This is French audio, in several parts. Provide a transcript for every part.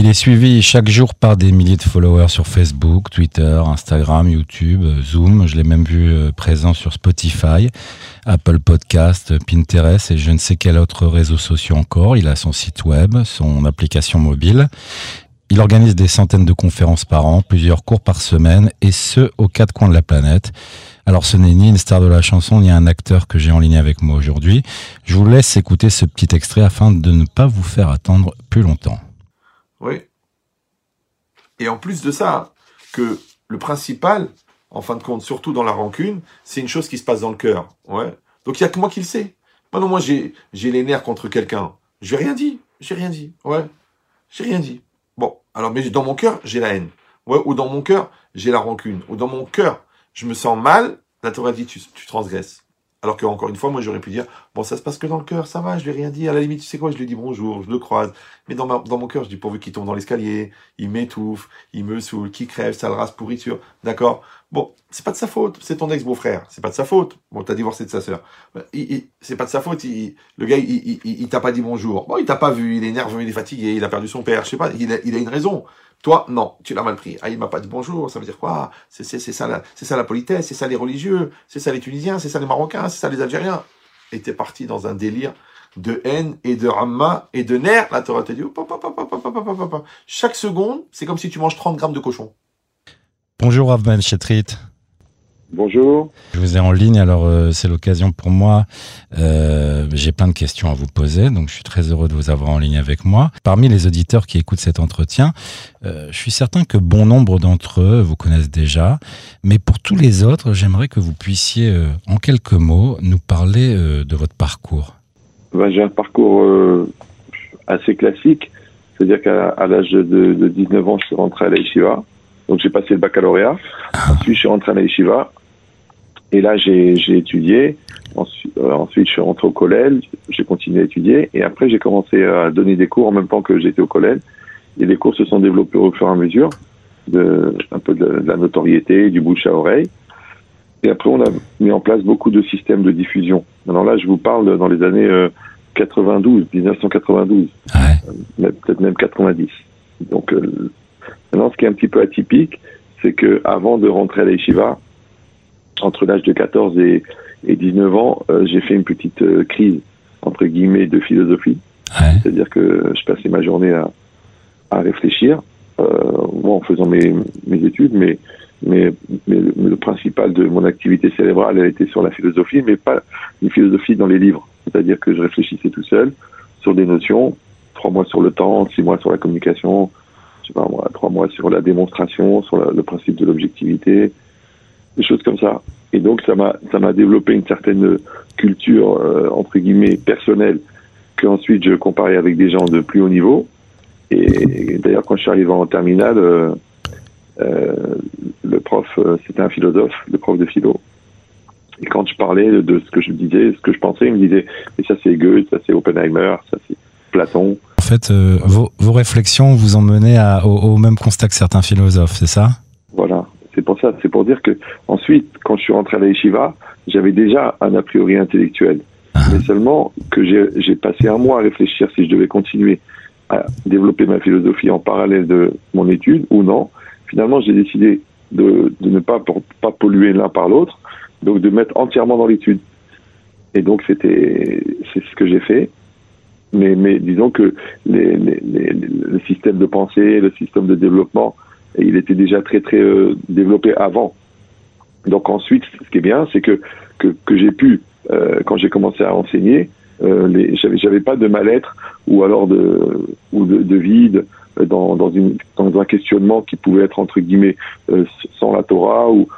Il est suivi chaque jour par des milliers de followers sur Facebook, Twitter, Instagram, YouTube, Zoom. Je l'ai même vu euh, présent sur Spotify, Apple Podcast, Pinterest et je ne sais quel autre réseau social encore. Il a son site web, son application mobile. Il organise des centaines de conférences par an, plusieurs cours par semaine, et ce, aux quatre coins de la planète. Alors ce n'est ni une star de la chanson, ni un acteur que j'ai en ligne avec moi aujourd'hui. Je vous laisse écouter ce petit extrait afin de ne pas vous faire attendre plus longtemps. Oui. Et en plus de ça, que le principal, en fin de compte, surtout dans la rancune, c'est une chose qui se passe dans le cœur. Ouais. Donc il y a que moi qui le sais. Moi non, moi j'ai j'ai les nerfs contre quelqu'un. J'ai rien dit. J'ai rien dit. Ouais. J'ai rien dit. Bon, alors mais dans mon cœur, j'ai la haine. Ouais, ou dans mon cœur, j'ai la rancune. Ou dans mon cœur, je me sens mal. La Torah dit tu, tu transgresses. Alors que encore une fois, moi j'aurais pu dire bon ça se passe que dans le cœur, ça va, je lui ai rien dit. À la limite, tu sais quoi, je lui dis bonjour, je le croise. Mais dans, ma, dans mon cœur, je dis pourvu qu'il tombe dans l'escalier, il m'étouffe, il me saoule, qui crève, sale race, pourriture. D'accord? Bon, c'est pas de sa faute, c'est ton ex-beau-frère, c'est pas de sa faute. Bon, t'as divorcé de sa sœur. C'est pas de sa faute, il, le gars, il, il, il, t'a pas dit bonjour. Bon, il t'a pas vu, il est nerveux, il est fatigué, il a perdu son père, je sais pas, il a, il a une raison. Toi, non, tu l'as mal pris. Ah, il m'a pas dit bonjour, ça veut dire quoi? C'est ça, la, c'est ça la politesse, c'est ça les religieux, c'est ça les Tunisiens, c'est ça les Marocains, c'est ça les Algériens. Et t'es parti dans un délire de haine et de ramma et de nerfs. La Torah te dit, chaque seconde, c'est comme si tu manges 30 grammes de cochon. Bonjour Avman Chetrit. Bonjour. Je vous ai en ligne, alors euh, c'est l'occasion pour moi. Euh, J'ai plein de questions à vous poser, donc je suis très heureux de vous avoir en ligne avec moi. Parmi les auditeurs qui écoutent cet entretien, euh, je suis certain que bon nombre d'entre eux vous connaissent déjà, mais pour tous les autres, j'aimerais que vous puissiez, en quelques mots, nous parler de votre parcours. Ben, J'ai un parcours assez classique, c'est-à-dire qu'à l'âge de, de, 19 ans, je suis rentré à la donc j'ai passé le baccalauréat. Ensuite, je suis rentré à la Et là, j'ai étudié. Ensuite, euh, ensuite, je suis rentré au collège. J'ai continué à étudier. Et après, j'ai commencé à donner des cours en même temps que j'étais au collège. Et les cours se sont développés au fur et à mesure. De, un peu de, la notoriété, du bouche à oreille. Et après, on a mis en place beaucoup de systèmes de diffusion. Alors là, je vous parle dans les années 92, 1992, ouais. peut-être même 90. Donc, euh, Maintenant, ce qui est un petit peu atypique, c'est que avant de rentrer à l'Eshiva, entre l'âge de 14 et, et 19 ans, euh, j'ai fait une petite euh, crise, entre guillemets, de philosophie. Ouais. C'est-à-dire que je passais ma journée à, à réfléchir, euh, moi en faisant mes, mes études, mais, mais, mais, le, le, principal de mon activité cérébrale, elle était sur la philosophie, mais pas une philosophie dans les livres. C'est-à-dire que je réfléchissais tout seul sur des notions, trois mois sur le temps, six mois sur la communication, sais pas moi, trois mois sur la démonstration, sur le principe de l'objectivité, des choses comme ça. Et donc ça m'a ça m'a développé une certaine culture euh, entre guillemets personnelle que ensuite je comparais avec des gens de plus haut niveau. Et, d'ailleurs quand je suis arrivé en terminale, euh, euh, le prof c'était un philosophe, le prof de philo. Et quand je parlais de ce que je disais, ce que je pensais, il me disait mais ça c'est Goethe, ça c'est Oppenheimer, ça c'est Platon. En fait, vos, réflexions vous ont mené au, même constat que certains philosophes, c'est ça? Ça. C'est pour dire que ensuite, quand je suis rentré à la yeshiva, j'avais déjà un a priori intellectuel. Ah. Mais seulement que j'ai passé un mois à réfléchir si je devais continuer à développer ma philosophie en parallèle de mon étude ou non. Finalement, j'ai décidé de, de, ne pas, pour, pas polluer l'un par l'autre, donc de mettre entièrement dans l'étude. Et donc, c'était, c'est ce que j'ai fait mais, mais disons que les, les, les, le système de pensée, le système de développement, il était déjà très très euh, développé avant. Donc ensuite, ce qui est bien, c'est que, que, j'ai pu, euh, quand j'ai commencé à enseigner, euh, j'avais pas de mal-être ou alors de ou de, de vide dans, dans, dans un questionnement qui pouvait être entre guillemets euh, sans la Torah ou,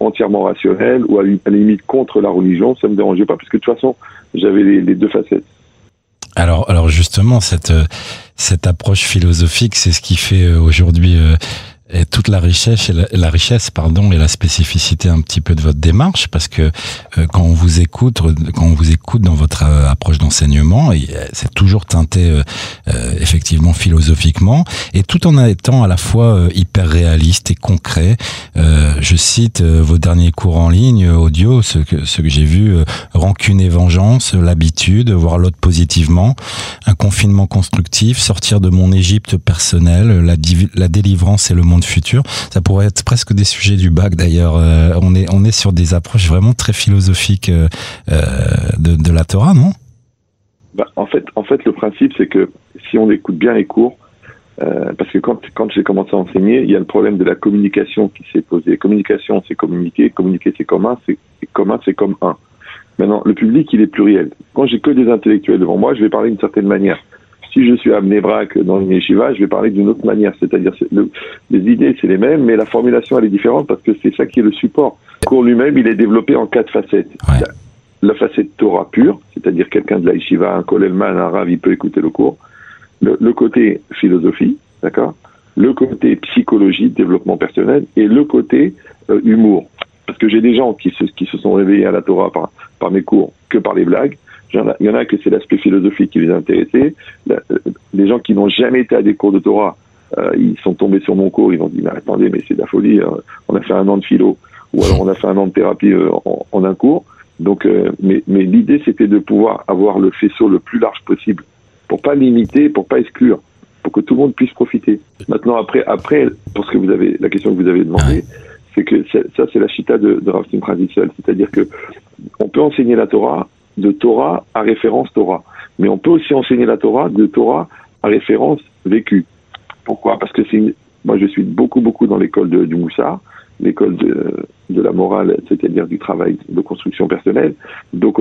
entièrement rationnel ou à, la limite contre la religion, ça me dérangeait pas parce que de toute façon j'avais les, les deux facettes. Alors, alors justement, cette cette approche philosophique, c'est ce qui fait euh, aujourd'hui euh, et toute la richesse et la, richesse pardon et la spécificité un petit peu de votre démarche parce que euh, quand on vous écoute quand on vous écoute dans votre euh, approche d'enseignement c'est toujours teinté euh, effectivement philosophiquement. Et tout en étant à la fois hyper réaliste et concret je cite vos derniers cours en ligne audio ce que ce que j'ai vu rancune et vengeance l'habitude voir l'autre positivement un confinement constructif sortir de mon Égypte personnelle la, la délivrance et le monde de futur. Ça pourrait être presque des sujets du bac d'ailleurs. Euh, on, est, on est sur des approches vraiment très philosophiques euh, euh, de, la Torah, non? Bah, en, fait, en fait, le principe, c'est que si on écoute bien les cours, parce que quand, quand j'ai commencé à enseigner, il y a le problème de la communication qui s'est posé. Communication, c'est communiquer. Communiquer, c'est commun. C'est commun, c'est comme un. Maintenant, le public, il est pluriel. Quand j'ai que des intellectuels devant moi, je vais parler d'une certaine manière si je suis à Mnebrak dans une yeshiva, je vais parler d'une autre manière. C'est-à-dire, les idées, c'est les mêmes, mais la formulation, elle est différente parce que c'est ça qui est le support. Le cours lui-même, il est développé en quatre facettes. La, facette Torah pure, c'est-à-dire quelqu'un de la yeshiva, un kolelman, un rav, il peut écouter le cours. Le, côté philosophie, d'accord? Le côté psychologie, développement personnel, et le côté euh, humour. Parce que j'ai des gens qui se, qui se sont réveillés à la Torah par, par mes cours que par les blagues, il y en a, que c'est l'aspect philosophique qui les a intéressés. les gens qui n'ont jamais été à des cours de Torah, euh, ils sont tombés sur mon cours, ils ont dit mais attendez, mais c'est de la folie. Hein. On a fait un an de philo, ou alors on a fait un an de thérapie euh, en, un cours. Donc, euh, mais, mais l'idée c'était de pouvoir avoir le faisceau le plus large possible, pour pas limiter, pour pas exclure, pour que tout le monde puisse profiter. Maintenant, après, après, pour ce que vous avez, la question que vous avez demandé, c'est que ça, c'est la chita de, de Rav c'est-à-dire que on peut enseigner la Torah de Torah à référence Torah. Mais on peut aussi enseigner la Torah de Torah à référence vécue. Pourquoi? Parce que c'est moi je suis beaucoup beaucoup dans l'école du Moussard, l'école de, la morale, c'est-à-dire du travail de construction personnelle. Donc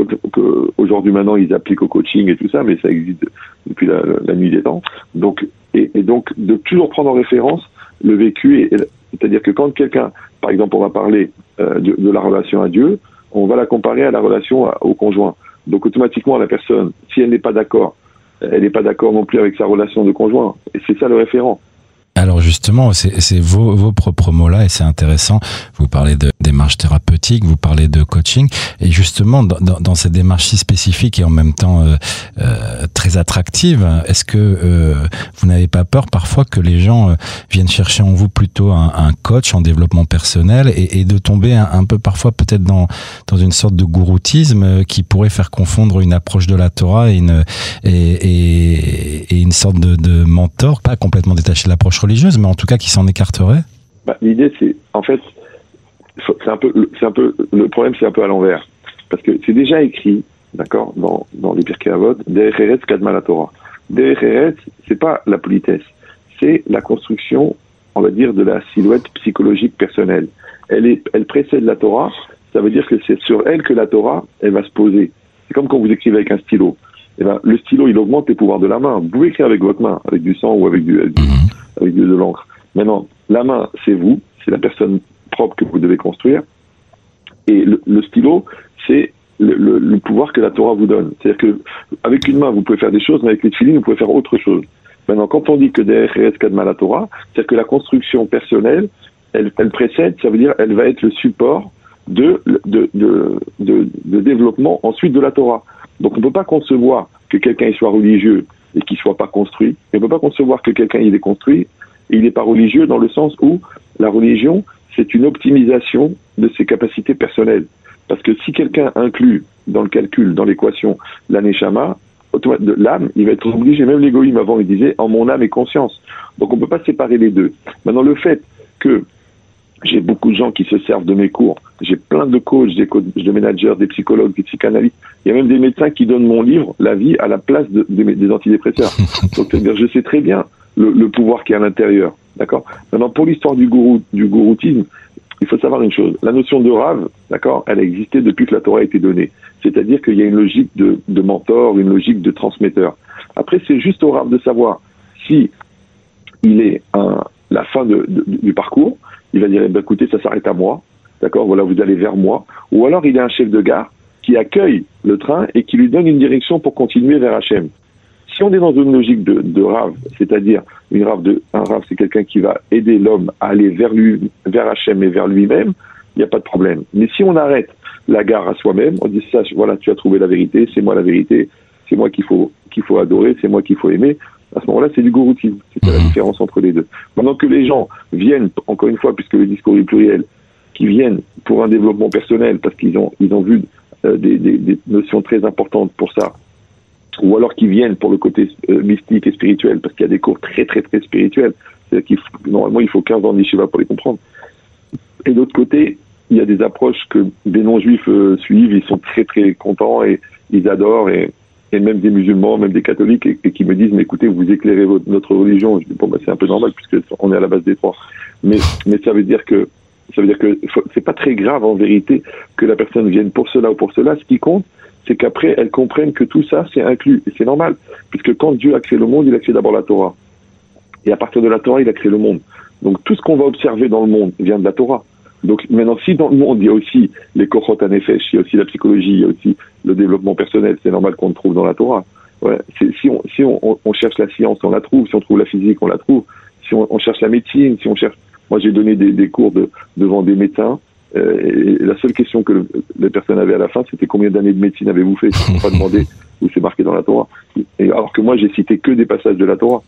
aujourd'hui maintenant ils appliquent au coaching et tout ça, mais ça existe depuis la, nuit des temps. Donc et, donc de toujours prendre en référence le vécu, c'est-à-dire que quand quelqu'un, par exemple, on va parler euh, de la relation à Dieu, on va la comparer à la relation au conjoint. Donc automatiquement, la personne, si elle n'est pas d'accord, elle n'est pas d'accord non plus avec sa relation de conjoint. Et c'est ça le référent. Alors justement, c'est vos, vos propres mots-là et c'est intéressant. Vous parlez de démarche thérapeutique, vous parlez de coaching et justement dans, dans, cette démarche si spécifique et en même temps euh, euh, très attractive, est-ce que euh, vous n'avez pas peur parfois que les gens euh, viennent chercher en vous plutôt un, un coach en développement personnel et, et de tomber un, peu parfois peut-être dans dans une sorte de gouroutisme euh, qui pourrait faire confondre une approche de la Torah et une et, et, et une sorte de, de mentor, pas complètement détaché de l'approche religieuse, mais en tout cas qui s'en écarterait bah, L'idée, c'est en fait, c'est un peu, c'est un peu le problème, c'est un peu à l'envers, parce que c'est déjà écrit, d'accord, dans, dans les Pirkei Avot, Derech Kadma la Torah. Derech c'est pas la politesse, c'est la construction, on va dire, de la silhouette psychologique personnelle. Elle est, elle précède la Torah. Ça veut dire que c'est sur elle que la Torah, elle va se poser. C'est comme quand vous écrivez avec un stylo. Eh ben, le stylo, il augmente les pouvoirs de la main. Vous pouvez écrire avec votre main, avec du sang ou avec du, avec du, mhm avec de, l'encre. Maintenant, la main, c'est vous, c'est la personne propre que vous devez construire. Et le, stylo, c'est le, pouvoir que la Torah vous donne. C'est-à-dire que avec une main, vous pouvez faire des choses, mais avec les filines, vous pouvez faire autre chose. Maintenant, quand on dit que DRS Kadma la Torah, c'est-à-dire que la construction personnelle, elle, elle, précède, ça veut dire elle va être le support de, de, de, de, de développement ensuite de la Torah. Donc on ne peut pas concevoir que quelqu'un soit religieux et qu'il soit pas construit. on ne peut pas concevoir que quelqu'un il est construit et il n'est pas religieux dans le sens où la religion, c'est une optimisation de ses capacités personnelles. Parce que si quelqu'un inclut dans le calcul, dans l'équation, l'aneshama, l'âme, il va être obligé, même l'égoïme avant, il disait, en mon âme et conscience. Donc on ne peut pas séparer les deux. Maintenant, le fait que j'ai beaucoup de gens qui se servent de mes cours. J'ai plein de coachs, des, managers, des psychologues, des psychanalystes. Il y a même des médecins qui donnent mon livre, La vie, à la place des antidépresseurs. Donc, c'est-à-dire, je sais très bien le, pouvoir qui est à l'intérieur. D'accord? Maintenant, pour l'histoire du, gourou, du gouroutisme, il faut savoir une chose. La notion de rave, d'accord, elle a existé depuis que la Torah a été donnée. C'est-à-dire qu'il y a une logique de, mentor, une logique de transmetteur. Après, c'est juste au rave de savoir si il est un, la fin du parcours, il va dire, eh ben, écoutez, ça s'arrête à moi, d'accord, voilà, vous allez vers moi. Ou alors il y a un chef de gare qui accueille le train et qui lui donne une direction pour continuer vers Hachem. Si on est dans une logique de, rave, c'est-à-dire une rave de, un rave, c'est quelqu'un qui va aider l'homme à aller vers lui, vers Hachem et vers lui-même, il n'y a pas de problème. Mais si on arrête la gare à soi-même, on dit ça, voilà, tu as trouvé la vérité, c'est moi la vérité, c'est moi qu'il faut, qu'il faut adorer, c'est moi qu'il faut aimer, à ce moment-là, c'est du gouroutisme. C'est la différence entre les deux. Maintenant que les gens viennent, encore une fois, puisque le discours est pluriel, qui viennent pour un développement personnel, parce qu'ils ont, ils ont vu euh, des, des, des, notions très importantes pour ça, ou alors qui viennent pour le côté euh, mystique et spirituel, parce qu'il y a des cours très très très spirituels. C'est-à-dire qu'il normalement, il faut 15 ans d'Ishiva pour les comprendre. Et d'autre côté, il y a des approches que des non-juifs euh, suivent, ils sont très très contents et ils adorent, et, même des musulmans, même des catholiques, et, qui me disent, mais écoutez, vous éclairez notre religion. Je dis, bon, bah, c'est un peu normal, puisque on est à la base des trois. Mais, ça veut dire que ça veut dire que c'est pas très grave en vérité que la personne vienne pour cela ou pour cela. Ce qui compte, c'est qu'après, elles comprennent que tout ça, c'est inclus. Et c'est normal. Puisque quand Dieu a créé le monde, il a créé d'abord la Torah. Et à partir de la Torah, il a créé le monde. Donc tout ce qu'on va observer dans le monde vient de la Torah. Donc maintenant, si dans le monde, il y a aussi les kochot anefesh, il y a aussi la psychologie, il y a aussi le développement personnel, c'est normal qu'on le trouve dans la Torah. Ouais. Si, on, si on, on, cherche la science, on la trouve. Si on trouve la physique, on la trouve. Si on, on cherche la médecine, si on cherche moi, j'ai donné des, des, cours de, devant des médecins. Euh, et la seule question que le, les personnes avaient à la fin, c'était combien d'années de médecine avez-vous fait? Ils n'ont pas demandé où c'est marqué dans la Torah. Et alors que moi, j'ai cité que des passages de la Torah.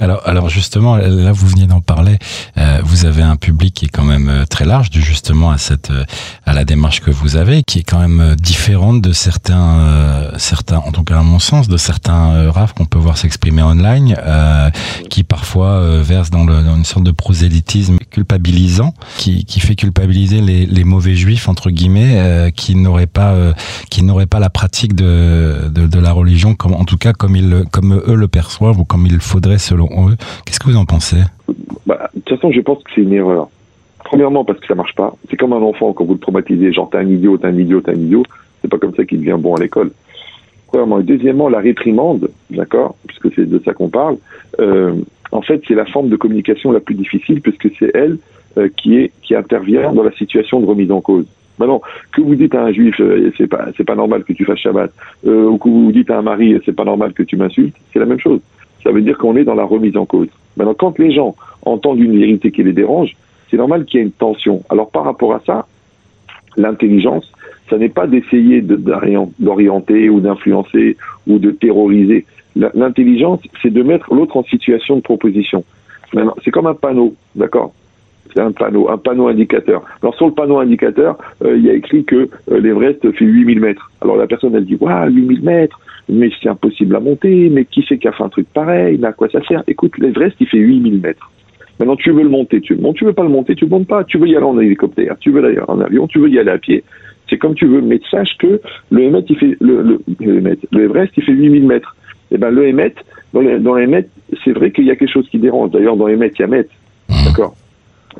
Alors, alors justement, là vous veniez d'en parler. Euh, vous avez un public qui est quand même euh, très large, justement à cette, euh, à la démarche que vous avez, qui est quand même euh, différente de certains, euh, certains, en tout cas à mon sens, de certains euh, rafs qu'on peut voir s'exprimer online, qui parfois versent dans, le, dans, une sorte de prosélytisme culpabilisant, qui, qui fait culpabiliser les, les, mauvais juifs entre guillemets, qui n'auraient pas, qui n'auraient pas la pratique de, de, de, la religion, comme en tout cas comme ils, comme eux le perçoivent ou comme il faudrait selon eux. Qu'est-ce que vous en pensez bah, De toute façon, je pense que c'est une erreur. Premièrement, parce que ça marche pas. C'est comme un enfant, quand vous le traumatisez, genre t'es un idiot, t'es un idiot, t'es un idiot. C'est pas comme ça qu'il devient bon à l'école. Premièrement. Et deuxièmement, la réprimande, d'accord, puisque c'est de ça qu'on parle, euh, en fait, c'est la forme de communication la plus difficile, puisque c'est elle euh, qui, est, qui intervient dans la situation de remise en cause. Maintenant, que vous dites à un juif, euh, c'est pas, pas normal que tu fasses Shabbat, euh, ou que vous dites à un mari, c'est pas normal que tu m'insultes, c'est la même chose ça veut dire qu'on est dans la remise en cause. Maintenant, quand les gens entendent une vérité qui les dérange, c'est normal qu'il y ait une tension. Alors, par rapport à ça, l'intelligence, ça n'est pas d'essayer d'orienter ou d'influencer ou de terroriser. L'intelligence, c'est de mettre l'autre en situation de proposition. C'est comme un panneau, d'accord? C'est un panneau, un panneau indicateur. Alors sur le panneau indicateur, euh, il y a écrit que euh, l'Everest fait 8000 mètres. Alors la personne, elle dit, waouh, 8000 mètres, mais c'est impossible à monter, mais qui c'est qui a fait un truc pareil, mais à quoi ça sert? Écoute, l'Everest, il fait 8000 mètres. Maintenant, tu veux le monter, tu le montes, tu veux pas le monter, tu le montes pas, tu veux y aller en hélicoptère, tu veux y aller en avion, tu veux y aller à pied. C'est comme tu veux, mais sache que le Emet, il fait, le, le, le, le Everest, il fait 8000 mètres. Et eh ben, le Emet, dans les, dans les c'est vrai qu'il y a quelque chose qui dérange. D'ailleurs, dans Emet, il y a Met. D'accord?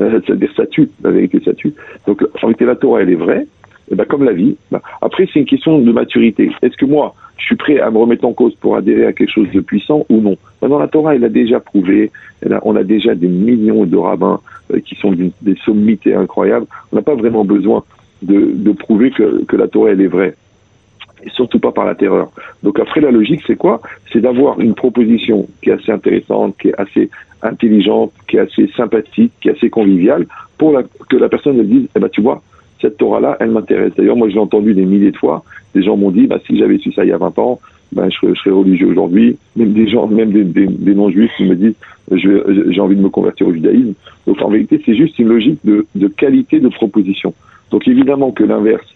Euh, C'est-à-dire, ça tue. La vérité, ça tue. Donc, en réalité, la Torah, elle est vraie. Eh ben, comme la vie. Ben, après, c'est une question de maturité. Est-ce que moi, je suis prêt à me remettre en cause pour adhérer à quelque chose de puissant ou non? Dans la Torah, elle a déjà prouvé, on a déjà des millions de rabbins euh, qui sont des sommités incroyables. On n'a pas vraiment besoin de, prouver que, la Torah, elle est vraie. Et surtout pas par la terreur. Donc après, la logique, c'est quoi? C'est d'avoir une proposition qui est assez intéressante, qui est assez intelligente, qui est assez sympathique, qui est assez conviviale, pour que la personne elle dise, eh ben tu vois, cette Torah-là, elle m'intéresse. D'ailleurs, moi, je l'ai entendu des milliers de fois. Des gens m'ont dit, bah, si j'avais su ça il y a 20 ans, ben, je, serais, religieux aujourd'hui. Même des gens, même des, non-juifs qui me disent, j'ai envie de me convertir au judaïsme. Donc, en vérité, c'est juste une logique de, qualité de proposition. Donc, évidemment que l'inverse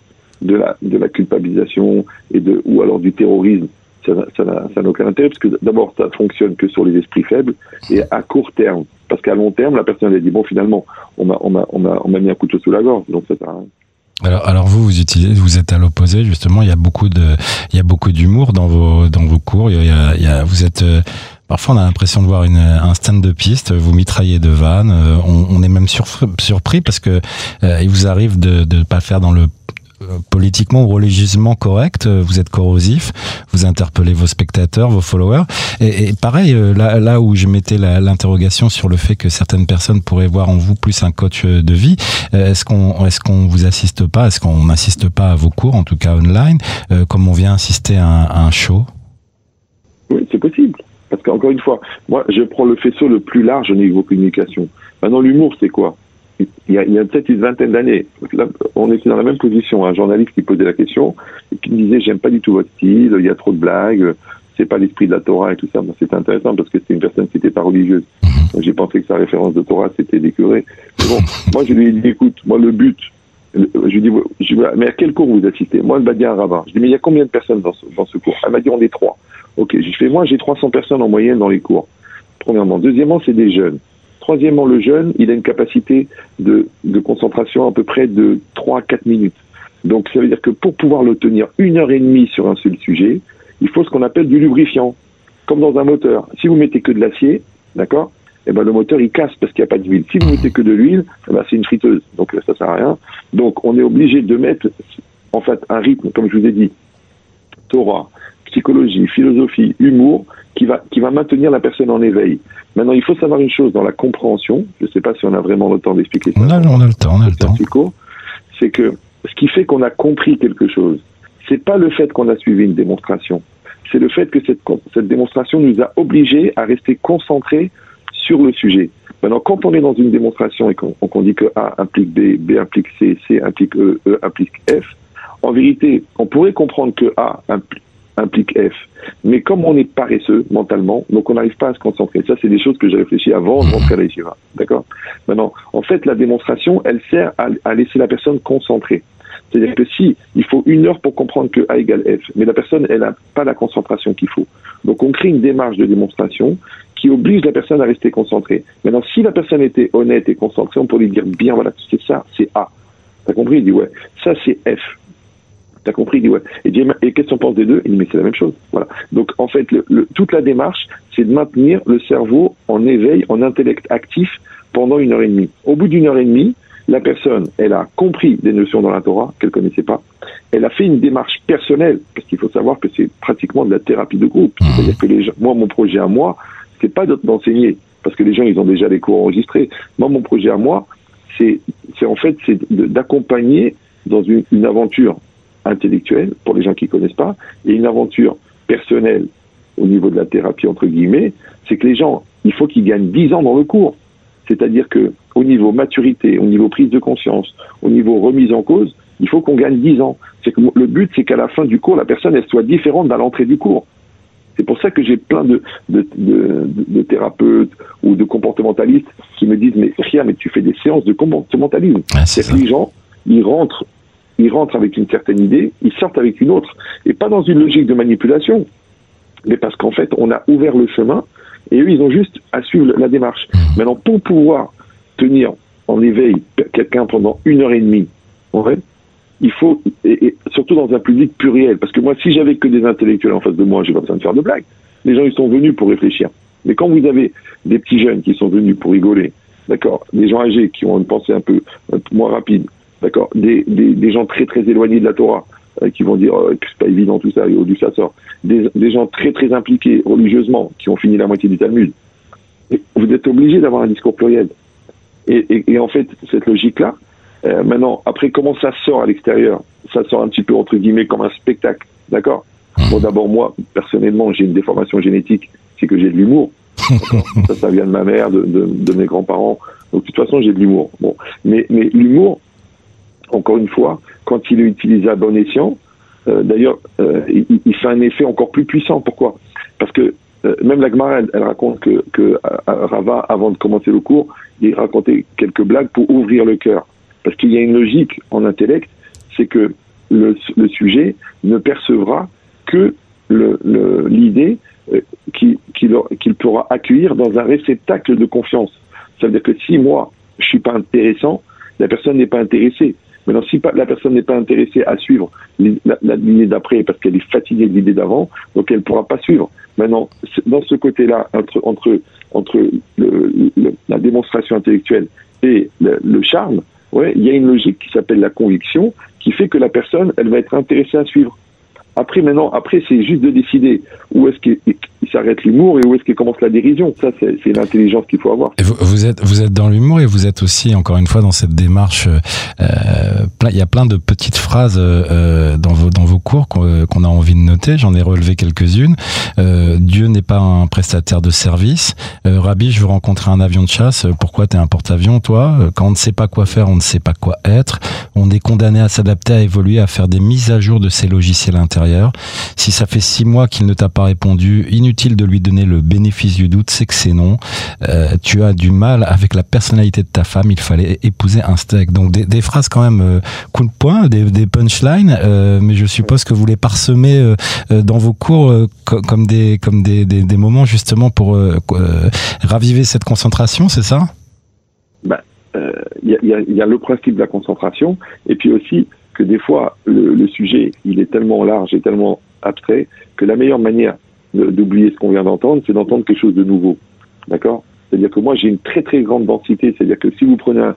de la, culpabilisation et de, ou alors du terrorisme, ça n'a aucun intérêt parce que d'abord, ça fonctionne que sur les esprits faibles et à court terme. Parce qu'à long terme, la personne elle dit bon, finalement, on m'a mis un couteau sous la gorge, donc ça sert à rien. Alors, alors vous, vous utilisez, vous êtes à l'opposé justement. Il y a beaucoup de, il y a beaucoup d'humour dans vos dans vos cours. Il y a, il y a vous êtes euh, Parfois, on a l'impression de voir une, un stand de piste. Vous mitraillez de vannes. Euh, on, on, est même surpris parce que euh, il vous arrive de ne pas faire dans le politiquement ou religieusement correct, vous êtes corrosif, vous interpellez vos spectateurs, vos followers. Et, et pareil, là, là où je mettais l'interrogation sur le fait que certaines personnes pourraient voir en vous plus un coach de vie, est-ce qu'on est-ce qu'on vous assiste pas, est-ce qu'on n'assiste pas à vos cours, en tout cas online, euh, comme on vient assister à un, à un show? Oui, c'est possible. Parce qu'encore une fois, moi, je prends le faisceau le plus large au niveau communication. Maintenant, l'humour, c'est quoi? Il y a, peut-être une vingtaine d'années, on était dans la même position. Un journaliste qui posait la question et qui me disait J'aime pas du tout votre style, il y a trop de blagues, c'est pas l'esprit de la Torah et tout ça. C'était intéressant parce que c'était une personne qui n'était pas religieuse. J'ai pensé que sa référence de Torah, c'était des curés. Mais bon, moi, je lui ai dit Écoute, moi, le but, je lui ai dit je, Mais à quel cours vous assistez? Moi, elle m'a dit un rabbin. Je lui ai dit Mais il y a combien de personnes dans ce, dans ce cours? Elle m'a dit On est trois. Ok, j'ai fait Moi, j'ai 300 personnes en moyenne dans les cours. Premièrement. Deuxièmement, c'est des jeunes. Troisièmement, le jeune, il a une capacité de, de concentration à peu près de 3 à 4 minutes. Donc ça veut dire que pour pouvoir le tenir une heure et demie sur un seul sujet, il faut ce qu'on appelle du lubrifiant, comme dans un moteur. Si vous mettez que de l'acier, d'accord eh ben, le moteur il casse parce qu'il n'y a pas d'huile. Si vous mettez que de l'huile, eh ben, c'est une friteuse, donc ça sert à rien. Donc on est obligé de mettre en fait un rythme, comme je vous ai dit, Torah, psychologie, philosophie, humour, qui va, qui va maintenir la personne en éveil. Maintenant, il faut savoir une chose dans la compréhension, je ne sais pas si on a vraiment le temps d'expliquer ça. On a, on a le temps, on a le temps. C'est que ce qui fait qu'on a compris quelque chose, c'est pas le fait qu'on a suivi une démonstration, c'est le fait que cette, cette démonstration nous a obligés à rester concentrés sur le sujet. Maintenant, quand on est dans une démonstration et qu'on dit que A implique B, B implique C, C implique E, E implique F, en vérité, on pourrait comprendre que A implique implique F. Mais comme on est paresseux mentalement, donc on n'arrive pas à se concentrer. Ça, c'est des choses que j'ai réfléchi avant de rentrer à D'accord? Maintenant, en fait, la démonstration, elle sert à, laisser la personne concentrée. C'est-à-dire que si il faut une heure pour comprendre que A égale F, mais la personne, elle n'a pas la concentration qu'il faut. Donc on crée une démarche de démonstration qui oblige la personne à rester concentrée. Maintenant, si la personne était honnête et concentrée, on pourrait lui dire bien, voilà, c'est ça, c'est A. T'as compris? Il dit ouais, ça c'est F. T'as compris Il dit ouais. Et, et qu'est-ce qu'on pense des deux? Il dit mais c'est la même chose. Voilà. Donc en fait, le, toute la démarche, c'est de maintenir le cerveau en éveil, en intellect actif pendant une heure et demie. Au bout d'une heure et demie, la personne, elle a compris des notions dans la Torah qu'elle connaissait pas. Elle a fait une démarche personnelle, parce qu'il faut savoir que c'est pratiquement de la thérapie de groupe. Mmh. C'est-à-dire que les gens, moi, mon projet à moi, c'est pas d'enseigner, parce que les gens, ils ont déjà les cours enregistrés. Moi, mon projet à moi, c'est, c'est en fait, c'est d'accompagner dans une, une aventure intellectuelle, pour les gens qui ne connaissent pas, et une aventure personnelle au niveau de la thérapie, entre guillemets, c'est que les gens, il faut qu'ils gagnent 10 ans dans le cours. C'est-à-dire que au niveau maturité, au niveau prise de conscience, au niveau remise en cause, il faut qu'on gagne 10 ans. C'est que le but, c'est qu'à la fin du cours, la personne, elle soit différente à l'entrée du cours. C'est pour ça que j'ai plein de, de, de, thérapeutes ou de comportementalistes qui me disent mais Ria, mais tu fais des séances de comportementalisme. c'est que les gens, ils rentrent ils rentrent avec une certaine idée, ils sortent avec une autre. Et pas dans une logique de manipulation, mais parce qu'en fait, on a ouvert le chemin et eux, ils ont juste à suivre la démarche. Mmh. Maintenant, pour pouvoir tenir en éveil quelqu'un pendant une heure et demie, en fait, il faut, et, surtout dans un public pluriel, parce que moi, si j'avais que des intellectuels en face de moi, j'ai pas besoin de faire de blagues. Les gens, ils sont venus pour réfléchir. Mais quand vous avez des petits jeunes qui sont venus pour rigoler, d'accord, des gens âgés qui ont une pensée un peu, un peu moins rapide, d'accord, des, des, des, gens très très éloignés de la Torah, euh, qui vont dire euh, que c'est pas évident tout ça, et du ça sort, des, des, gens très très impliqués religieusement, qui ont fini la moitié du Talmud. Et vous êtes obligé d'avoir un discours pluriel. Et, et, et en fait, cette logique-là, euh, maintenant, après, comment ça sort à l'extérieur? Ça sort un petit peu, entre guillemets, comme un spectacle, d'accord? Bon, d'abord, moi, personnellement, j'ai une déformation génétique, c'est que j'ai de l'humour. ça, ça vient de ma mère, de, de, de mes grands-parents. Donc, de toute façon, j'ai de l'humour. Bon, mais, mais l'humour, encore une fois, quand il est utilisé à bon escient, euh, d'ailleurs, euh, il, fait un effet encore plus puissant. Pourquoi? Parce que euh, même la elle, raconte que, Rava, avant de commencer le cours, il racontait quelques blagues pour ouvrir le cœur. Parce qu'il y a une logique en intellect, c'est que le, sujet ne percevra que l'idée qu'il qu pourra accueillir dans un réceptacle de confiance. Ça veut dire que si moi, je suis pas intéressant, la personne n'est pas intéressée. Maintenant, si la personne n'est pas intéressée à suivre la, lignée d'après parce qu'elle est fatiguée de l'idée d'avant, donc elle ne pourra pas suivre. Maintenant, dans ce côté-là, entre, la démonstration intellectuelle et le, charme, ouais, il y a une logique qui s'appelle la conviction qui fait que la personne, elle va être intéressée à suivre. Après, maintenant, après, c'est juste de décider où est-ce s'arrête l'humour et où est-ce qu'il commence la dérision. Ça, c'est l'intelligence qu'il faut avoir. vous, êtes, vous êtes dans l'humour et vous êtes aussi, encore une fois, dans cette démarche. Euh, il y a plein de petites phrases euh, dans, vos, dans vos cours qu'on a envie de noter. J'en ai relevé quelques-unes. Euh, Dieu n'est pas un prestataire de service. Euh, Rabbi, je veux rencontrer un avion de chasse. Pourquoi tu es un porte-avions, toi? Quand on ne sait pas quoi faire, on ne sait pas quoi être. On est condamné à s'adapter, à évoluer, à faire des mises à jour de ses logiciels intérieurs. Si ça fait six mois qu'il ne t'a pas répondu, inutile de lui donner le bénéfice du doute, c'est que c'est non. Euh, tu as du mal avec la personnalité de ta femme, il fallait épouser un steak. Donc des, phrases quand même euh, coup de poing, des, punchlines, euh, mais je suppose que vous les parsemez euh, dans vos cours comme des comme des, moments justement pour raviver cette concentration, c'est ça? Bah, il y, a, y, le principe de la concentration, et puis aussi que des fois, le, sujet, il est tellement large et tellement abstrait que la meilleure manière d'oublier ce qu'on vient d'entendre, c'est d'entendre quelque chose de nouveau. D'accord? C'est-à-dire que moi, j'ai une très très grande densité. C'est-à-dire que si vous prenez un,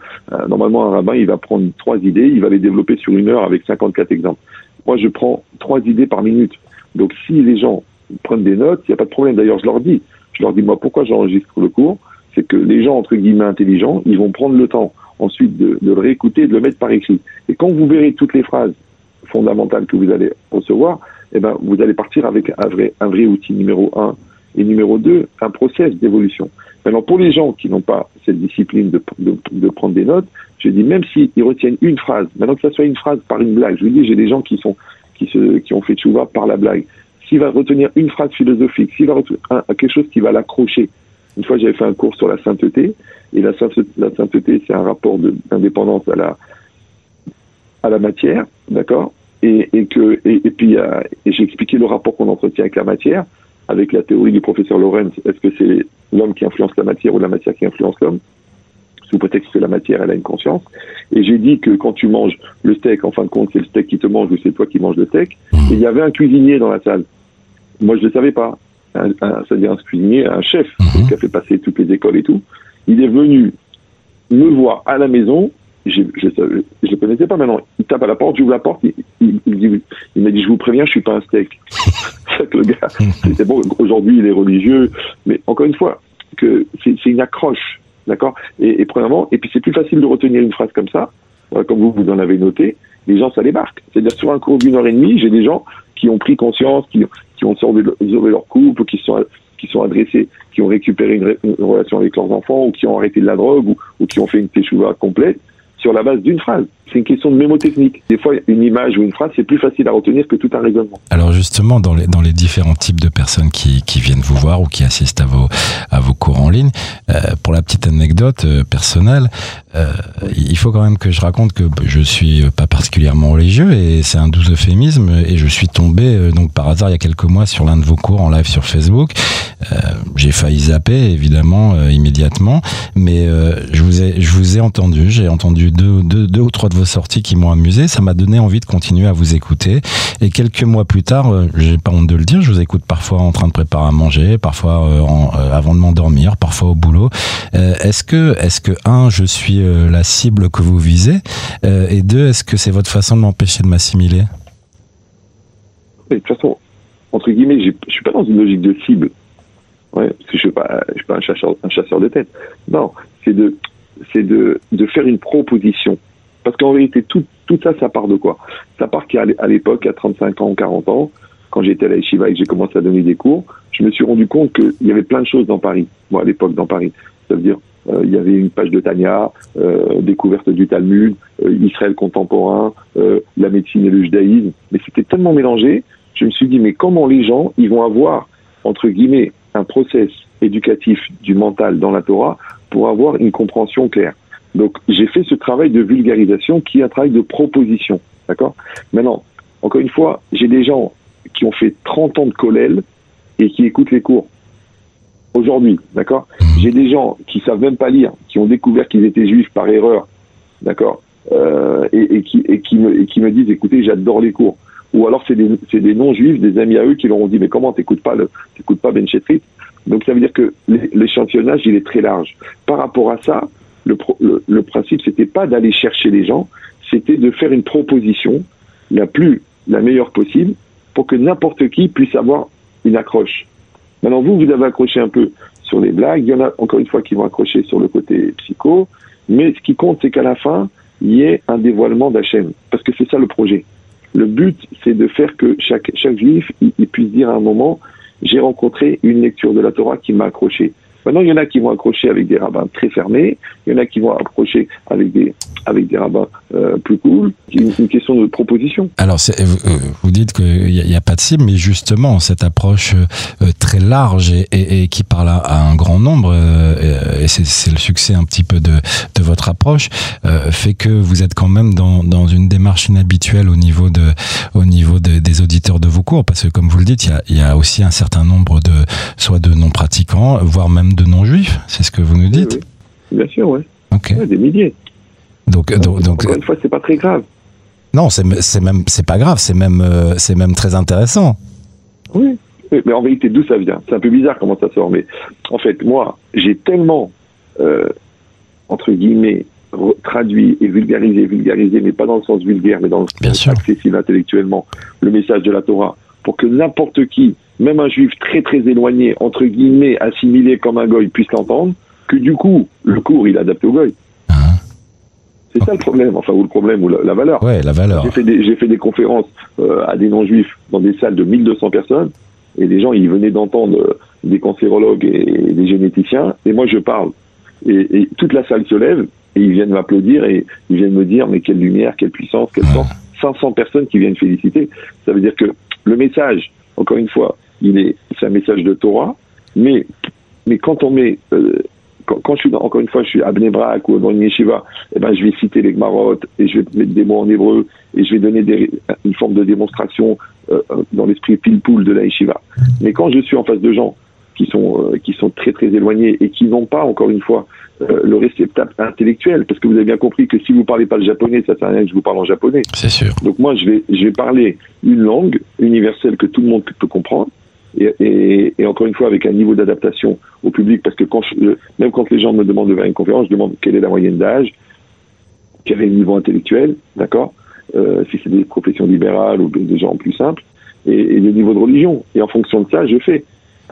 normalement un rabbin, il va prendre trois idées, il va les développer sur une heure avec 54 exemples. Moi, je prends trois idées par minute. Donc, si les gens prennent des notes, il n'y a pas de problème. D'ailleurs, je leur dis, je leur dis moi pourquoi j'enregistre le cours, c'est que les gens entre guillemets intelligents, ils vont prendre le temps ensuite de, de, le réécouter, de le mettre par écrit. Et quand vous verrez toutes les phrases fondamentales que vous allez recevoir, eh ben, vous allez partir avec un vrai, outil numéro un. Et numéro deux, un process d'évolution. Maintenant, pour les gens qui n'ont pas cette discipline de, prendre des notes, je dis même s'ils retiennent une phrase, maintenant que ça soit une phrase par une blague, je vous dis, j'ai des gens qui sont qui ont fait tchouva par la blague. S'il va retenir une phrase philosophique, s'il va retenir quelque chose qui va l'accrocher. Une fois, j'avais fait un cours sur la sainteté, et la, la sainteté, c'est un rapport d'indépendance à la à la matière, d'accord? Et, et, que et, et puis euh, j'ai expliqué le rapport qu'on entretient avec la matière, avec la théorie du professeur Lorenz. Est-ce que c'est l'homme qui influence la matière ou la matière qui influence l'homme? Sous prétexte que la matière, elle a une conscience. Et j'ai dit que quand tu manges le steak, en fin de compte, c'est le steak qui te mange ou c'est toi qui manges le steak. Et il y avait un cuisinier dans la salle. Moi, je ne le savais pas. C'est-à-dire un cuisinier, un chef mmh. qui a fait passer toutes les écoles et tout. Il est venu me voir à la maison je ne le connaissais pas maintenant. Il tape à la porte, j'ouvre la porte, il, il, m'a dit, je vous préviens, je suis pas un steak. c'est le gars, c'était bon, aujourd'hui il est religieux, mais encore une fois, c'est une accroche, d'accord? Et, premièrement, et puis c'est plus facile de retenir une phrase comme ça, comme vous, vous en avez noté, les gens, ça les marque. C'est-à-dire, sur un cours d'une heure et demie, j'ai des gens qui ont pris conscience, qui, ont sauvé, leur couple, qui sont qui sont adressés, qui ont récupéré une, relation avec leurs enfants, ou qui ont arrêté de la drogue, ou, ou qui ont fait une teshuva complète, sur la base d'une phrase. C'est une question de mémotechnique. Des fois, une image ou une phrase, c'est plus facile à retenir que tout un raisonnement. Alors justement, dans les, dans les différents types de personnes qui, qui viennent vous voir ou qui assistent à vos, à vos cours en ligne, euh, pour la petite anecdote euh, personnelle, euh, il faut quand même que je raconte que je suis pas particulièrement religieux et c'est un doux euphémisme et je suis tombé donc par hasard il y a quelques mois sur l'un de vos cours en live sur Facebook. J'ai failli zapper évidemment immédiatement, mais je vous ai je vous ai entendu, j'ai entendu deux, deux, deux ou trois de vos sorties qui m'ont amusé, ça m'a donné envie de continuer à vous écouter et quelques mois plus tard, j'ai pas honte de le dire, je vous écoute parfois en train de préparer à manger, parfois en, avant de m'endormir, parfois au boulot. est-ce que est-ce que un je suis la cible que vous visez Et deux, est-ce que c'est votre façon de m'empêcher de m'assimiler? De toute façon, entre guillemets, je suis pas dans une logique de cible. Ouais, parce je je suis pas un chasseur, de tête. Non, c'est de, c'est de faire une proposition. Parce qu'en réalité, tout, tout ça, ça part de quoi? Ça part qu'à l'époque, à 35 ans ou 40 ans, quand j'étais à la Yeshiva et que j'ai commencé à donner des cours, je me suis rendu compte qu'il y avait plein de choses dans Paris. Moi, à l'époque, dans Paris. Ça veut dire euh, il y avait une page de Tania, euh, découverte du Talmud, euh, Israël contemporain, la médecine et le judaïsme. Mais c'était tellement mélangé, je me suis dit, mais comment les gens, ils vont avoir, entre guillemets, un process éducatif du mental dans la Torah pour avoir une compréhension claire? Donc j'ai fait ce travail de vulgarisation qui est un travail de proposition. D'accord? Maintenant, encore une fois, j'ai des gens qui ont fait 30 ans de collèle et qui écoutent les cours aujourd'hui, d'accord? J'ai des gens qui savent même pas lire, qui ont découvert qu'ils étaient juifs par erreur, d'accord? Euh, et, qui, me, disent, écoutez, j'adore les cours. Ou alors c'est des, non-juifs, des amis à eux qui leur ont dit, mais comment t'écoutes pas pas Ben Chetrit? Donc ça veut dire que l'échantillonnage, il est très large. Par rapport à ça, le, le, le principe, c'était pas d'aller chercher les gens, c'était de faire une proposition la plus, la meilleure possible, pour que n'importe qui puisse avoir une accroche. Maintenant, vous, vous avez accroché un peu sur les blagues. Il y en a, encore une fois, qui vont accrocher sur le côté psycho. Mais ce qui compte, c'est qu'à la fin, il y ait un dévoilement d'Hachem. Parce que c'est ça le projet. Le but, c'est de faire que chaque, chaque juif il, puisse dire à un moment, j'ai rencontré une lecture de la Torah qui m'a accroché. Maintenant, il y en a qui vont accrocher avec des rabbins très fermés, il y en a qui vont accrocher avec des, avec des rabbins euh, plus cool. C'est une, question de proposition. Alors, vous, euh, vous, dites qu'il n'y a, a, pas de cible, mais justement, cette approche euh, très large et, et, et, qui parle à, à, un grand nombre, euh, et c'est le succès un petit peu de, de votre approche, euh, fait que vous êtes quand même dans, dans une démarche inhabituelle au niveau, de, au niveau de, des auditeurs de vos cours, parce que comme vous le dites, il y a, il y a aussi un certain nombre de, soit de non-pratiquants, voire même de non-juifs, c'est ce que vous nous dites oui, oui. Bien sûr, oui. Okay. Ouais, des milliers. Donc, donc, donc, Encore une fois, c'est pas très grave. Non, c'est même, c'est pas grave, c'est même, euh, c'est même très intéressant. Oui, mais en vérité, d'où ça vient? C'est un peu bizarre comment ça sort, mais en fait, moi, j'ai tellement, euh, entre guillemets, traduit et vulgarisé, vulgarisé, mais pas dans le sens vulgaire, mais dans le Bien sens sûr. accessible intellectuellement, le message de la Torah, pour que n'importe qui, même un juif très très éloigné, entre guillemets, assimilé comme un goy, puisse l'entendre, que du coup, le cours, il est adapté au goy. Ah. C'est ça le problème, enfin, ou le problème, ou la, la valeur. Ouais, la valeur. J'ai fait des, j'ai fait des conférences euh, à des non-juifs dans des salles de 1200 personnes, et les gens, ils venaient d'entendre euh, des cancérologues et des généticiens, et moi, je parle. Et, et toute la salle se lève, et ils viennent m'applaudir, et ils viennent me dire, mais quelle lumière, quelle puissance, quel sens. 500 personnes qui viennent féliciter. Ça veut dire que le message, encore une fois, il est, c'est un message de Torah, mais, mais quand on met, euh, quand, je suis dans, encore une fois, je suis à Bnebrak ou dans une yeshiva, eh ben, je vais citer les Gmarot et je vais mettre des mots en hébreu et je vais donner une forme de démonstration euh, dans l'esprit pile-poule de la yeshiva. Mais quand je suis en face de gens qui sont, euh, qui sont très très éloignés et qui n'ont pas, encore une fois, euh, le réceptacle intellectuel, parce que vous avez bien compris que si vous parlez pas le japonais, ça sert à rien que je vous parle en japonais. C'est sûr. Donc moi, je vais, je vais parler une langue universelle que tout le monde peut comprendre, et, et, et encore une fois avec un niveau d'adaptation au public, parce que quand je, même quand les gens me demandent de faire une conférence, je demande quelle est la moyenne d'âge, quel est le niveau intellectuel, d'accord, euh, si c'est des professions libérales ou des gens plus simples, et, et le niveau de religion. Et en fonction de ça, je fais.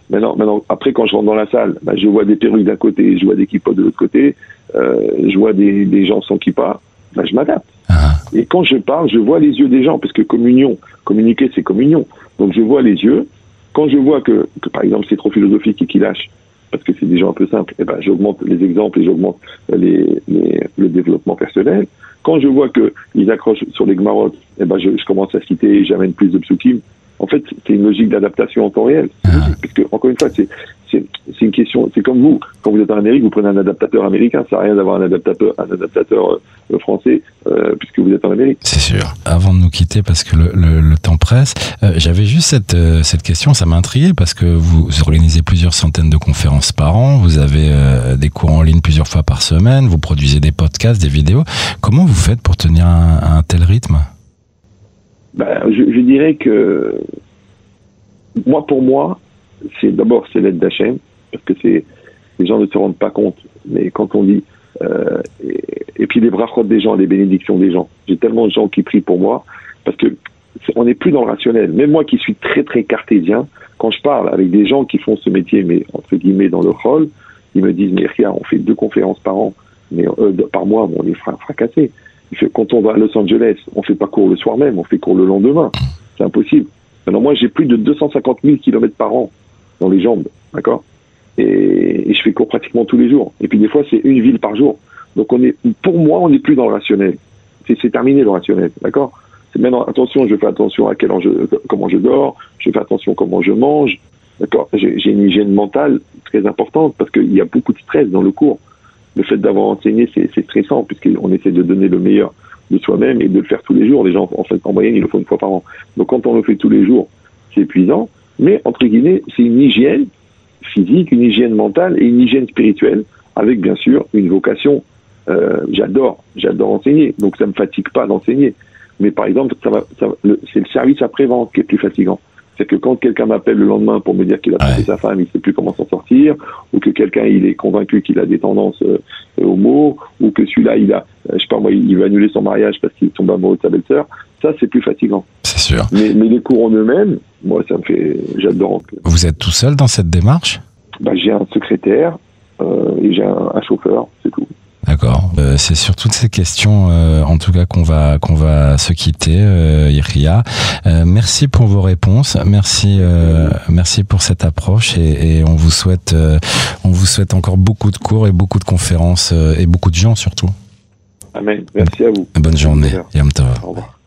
Maintenant, maintenant, après, quand je rentre dans la salle, bah, je vois des perruques d'un côté, je vois des kippas de l'autre côté, euh, je vois des, des gens sans kippa, bah, je m'adapte. Ah. Et quand je parle, je vois les yeux des gens, parce que communion, communiquer, c'est communion. Donc je vois les yeux. Quand je vois que, que par exemple, c'est trop philosophique et qu'ils lâchent, parce que c'est des gens un peu simples, eh ben, j'augmente les exemples et j'augmente les, les, le développement personnel. Quand je vois qu'ils accrochent sur les gmarottes, eh ben, je, je commence à citer et j'amène plus de psukim. En fait, c'est une logique d'adaptation en temps réel. Ah. Parce que, encore une fois, c'est, c'est, c'est une question, c'est comme vous. Quand vous êtes en Amérique, vous prenez un adaptateur américain. Ça n'a rien d'avoir un adaptateur, un adaptateur euh, français, euh, puisque vous êtes en Amérique. C'est sûr. Avant de nous quitter, parce que le, le, le temps presse, euh, j'avais juste cette, euh, cette question, ça m'a intrigué, parce que vous organisez plusieurs centaines de conférences par an, vous avez euh, des cours en ligne plusieurs fois par semaine, vous produisez des podcasts, des vidéos. Comment vous faites pour tenir un, un tel rythme? Ben, je, dirais que moi, pour moi, c'est d'abord c'est l'aide d'Hachem, parce que c'est les gens ne se rendent pas compte, mais quand on dit euh, et, puis les brachot des gens, les bénédictions des gens. J'ai tellement de gens qui prient pour moi parce que on n'est plus dans le rationnel. Même moi qui suis très très cartésien, quand je parle avec des gens qui font ce métier, mais entre guillemets dans le rôle, ils me disent mais regarde, on fait deux conférences par an, mais euh, par mois, on est fracassé. Quand on va à Los Angeles, on fait pas cours le soir même, on fait cours le lendemain. C'est impossible. Maintenant, moi, j'ai plus de 250 000 kilomètres par an dans les jambes, d'accord? Et, je fais cours pratiquement tous les jours. Et puis des fois, c'est une ville par jour. Donc on est, pour moi, on n'est plus dans le rationnel. C'est terminé le rationnel, d'accord? Maintenant attention, je fais attention à quel je, comment je dors, je fais attention comment je mange, d'accord? J'ai une hygiène mentale très importante parce qu'il y a beaucoup de stress dans le cours. Le fait d'avoir enseigné, c'est stressant puisqu'on essaie de donner le meilleur de soi-même et de le faire tous les jours. Les gens, en fait, en moyenne, ils le font une fois par an. Donc quand on le fait tous les jours, c'est épuisant. Mais entre guillemets, c'est une hygiène physique, une hygiène mentale et une hygiène spirituelle, avec bien sûr une vocation. Euh, j'adore, j'adore enseigner, donc ça me fatigue pas d'enseigner. Mais par exemple, ça, c'est le service après-vente qui est plus fatigant. C'est que quand quelqu'un m'appelle le lendemain pour me dire qu'il a trompé ouais. sa femme, il sait plus comment s'en sortir, ou que quelqu'un il est convaincu qu'il a des tendances euh, homo, ou que celui-là il a, euh, je sais pas moi, il veut annuler son mariage parce qu'il tombe amoureux de sa belle-sœur, Ça, c'est plus fatigant. C'est sûr. Mais, mais les cours en eux-mêmes, moi, ça me fait. J'adore. Vous êtes tout seul dans cette démarche? Bah, j'ai un secrétaire euh, et j'ai un, un chauffeur, c'est tout. D'accord. Euh, c'est sur toutes ces questions, euh, en tout cas, qu'on va qu'on va se quitter, euh, Iria. Euh, merci pour vos réponses. Merci, euh, merci pour cette approche et, et on vous souhaite, euh, on vous souhaite encore beaucoup de cours et beaucoup de conférences euh, et beaucoup de gens surtout. Amen. Merci à vous. Bonne journée. Au revoir.